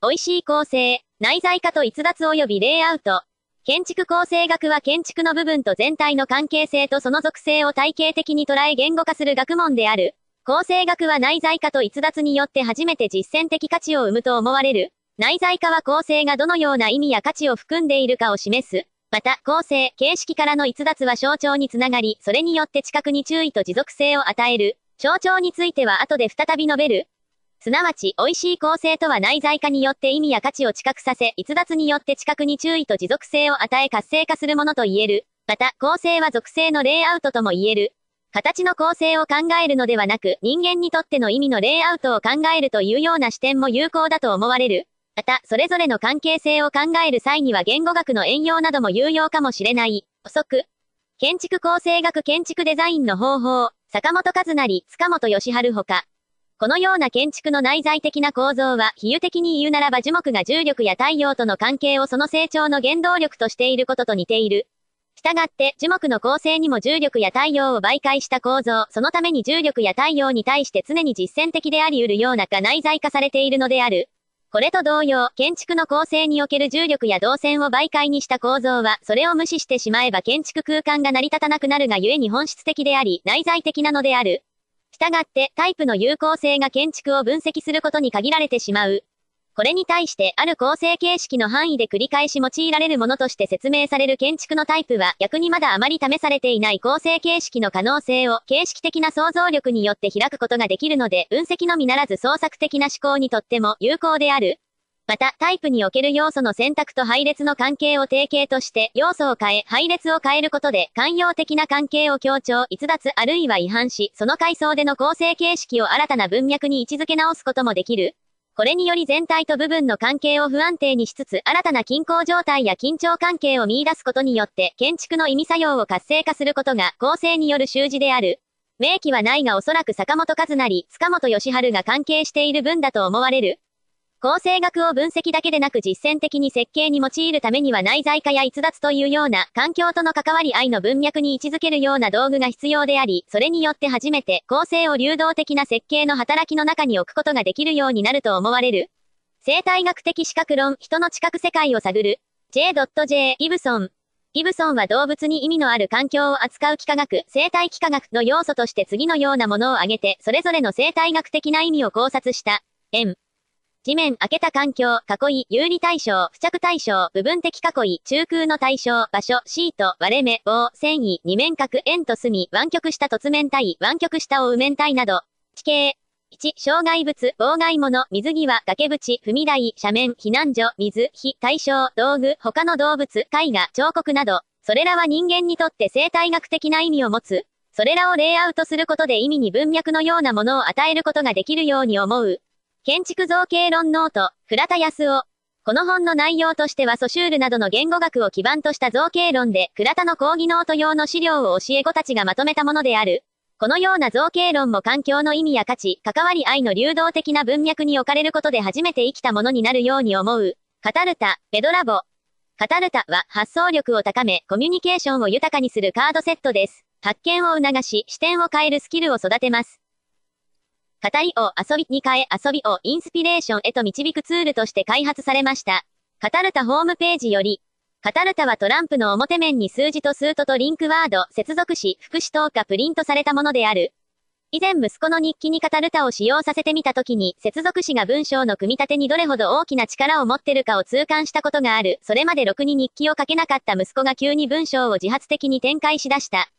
美味しい構成、内在化と逸脱及びレイアウト。建築構成学は建築の部分と全体の関係性とその属性を体系的に捉え言語化する学問である。構成学は内在化と逸脱によって初めて実践的価値を生むと思われる。内在化は構成がどのような意味や価値を含んでいるかを示す。また、構成、形式からの逸脱は象徴につながり、それによって知覚に注意と持続性を与える。象徴については後で再び述べる。すなわち、美味しい構成とは内在化によって意味や価値を知覚させ、逸脱によって知覚に注意と持続性を与え活性化するものと言える。また、構成は属性のレイアウトとも言える。形の構成を考えるのではなく、人間にとっての意味のレイアウトを考えるというような視点も有効だと思われる。また、それぞれの関係性を考える際には言語学の援用なども有用かもしれない。補足。建築構成学建築デザインの方法、坂本和成、塚本義治ほか。このような建築の内在的な構造は、比喩的に言うならば樹木が重力や太陽との関係をその成長の原動力としていることと似ている。したがって、樹木の構成にも重力や太陽を媒介した構造、そのために重力や太陽に対して常に実践的であり得るようなか内在化されているのである。これと同様、建築の構成における重力や動線を媒介にした構造は、それを無視してしまえば建築空間が成り立たなくなるがゆえに本質的であり、内在的なのである。したがって、タイプの有効性が建築を分析することに限られてしまう。これに対して、ある構成形式の範囲で繰り返し用いられるものとして説明される建築のタイプは、逆にまだあまり試されていない構成形式の可能性を、形式的な想像力によって開くことができるので、分析のみならず創作的な思考にとっても有効である。また、タイプにおける要素の選択と配列の関係を定型として、要素を変え、配列を変えることで、寛容的な関係を強調、逸脱あるいは違反し、その階層での構成形式を新たな文脈に位置づけ直すこともできる。これにより全体と部分の関係を不安定にしつつ、新たな均衡状態や緊張関係を見出すことによって、建築の意味作用を活性化することが、構成による習字である。明記はないがおそらく坂本和成、塚本義治が関係している分だと思われる。構成学を分析だけでなく実践的に設計に用いるためには内在化や逸脱というような環境との関わり合いの文脈に位置づけるような道具が必要であり、それによって初めて構成を流動的な設計の働きの中に置くことができるようになると思われる。生態学的視覚論、人の知覚世界を探る。J.J. ギブソン。ギブソンは動物に意味のある環境を扱う幾何学、生態幾何学の要素として次のようなものを挙げて、それぞれの生態学的な意味を考察した。M。地面、開けた環境、囲い、有利対象、付着対象、部分的囲い、中空の対象、場所、シート、割れ目、棒、繊維、二面角、円と隅、湾曲した突面体、湾曲したを右面体など、地形。1、障害物、妨害物、水際、崖縁、踏み台、斜面、避難所、水、火、対象、道具、他の動物、絵画、彫刻など、それらは人間にとって生態学的な意味を持つ。それらをレイアウトすることで意味に文脈のようなものを与えることができるように思う。建築造形論ノート、倉田康男。この本の内容としてはソシュールなどの言語学を基盤とした造形論で、倉田の講義ノート用の資料を教え子たちがまとめたものである。このような造形論も環境の意味や価値、関わり合いの流動的な文脈に置かれることで初めて生きたものになるように思う。カタルタ、ペドラボ。カタルタは発想力を高め、コミュニケーションを豊かにするカードセットです。発見を促し、視点を変えるスキルを育てます。語りを遊びに変え遊びをインスピレーションへと導くツールとして開発されました。カタルタホームページより、カタルタはトランプの表面に数字とスートとリンクワード、接続詞、副詞等がプリントされたものである。以前息子の日記にカタルタを使用させてみたときに、接続詞が文章の組み立てにどれほど大きな力を持ってるかを痛感したことがある。それまでろくに日記を書けなかった息子が急に文章を自発的に展開しだした。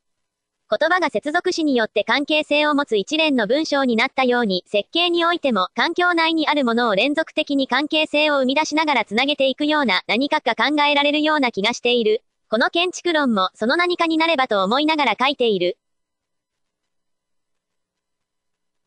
言葉が接続詞によって関係性を持つ一連の文章になったように、設計においても環境内にあるものを連続的に関係性を生み出しながらつなげていくような何かが考えられるような気がしている。この建築論もその何かになればと思いながら書いている。